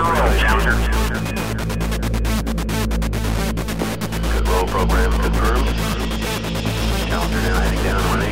Control program confirmed. Challenger now heading down 180.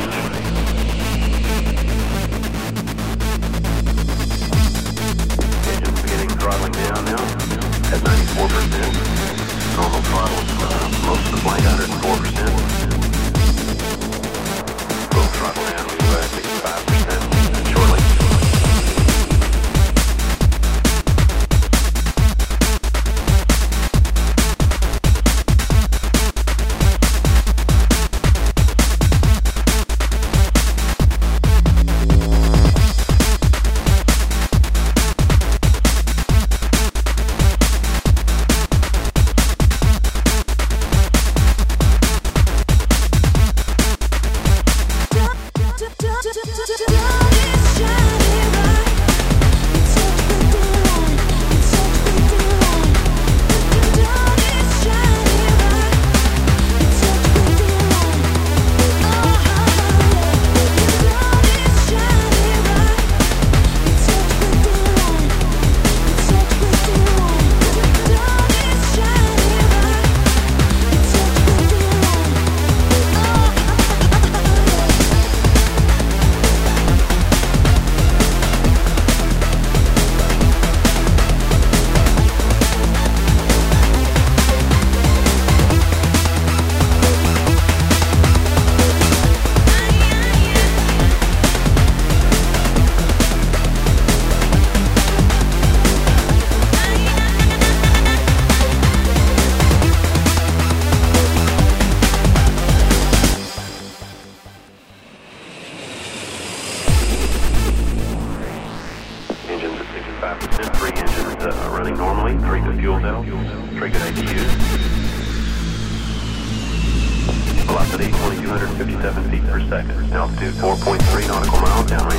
Normally, three good fuel cells, three good APUs. Velocity 2,257 feet per second. Altitude 4.3 nautical miles, downrange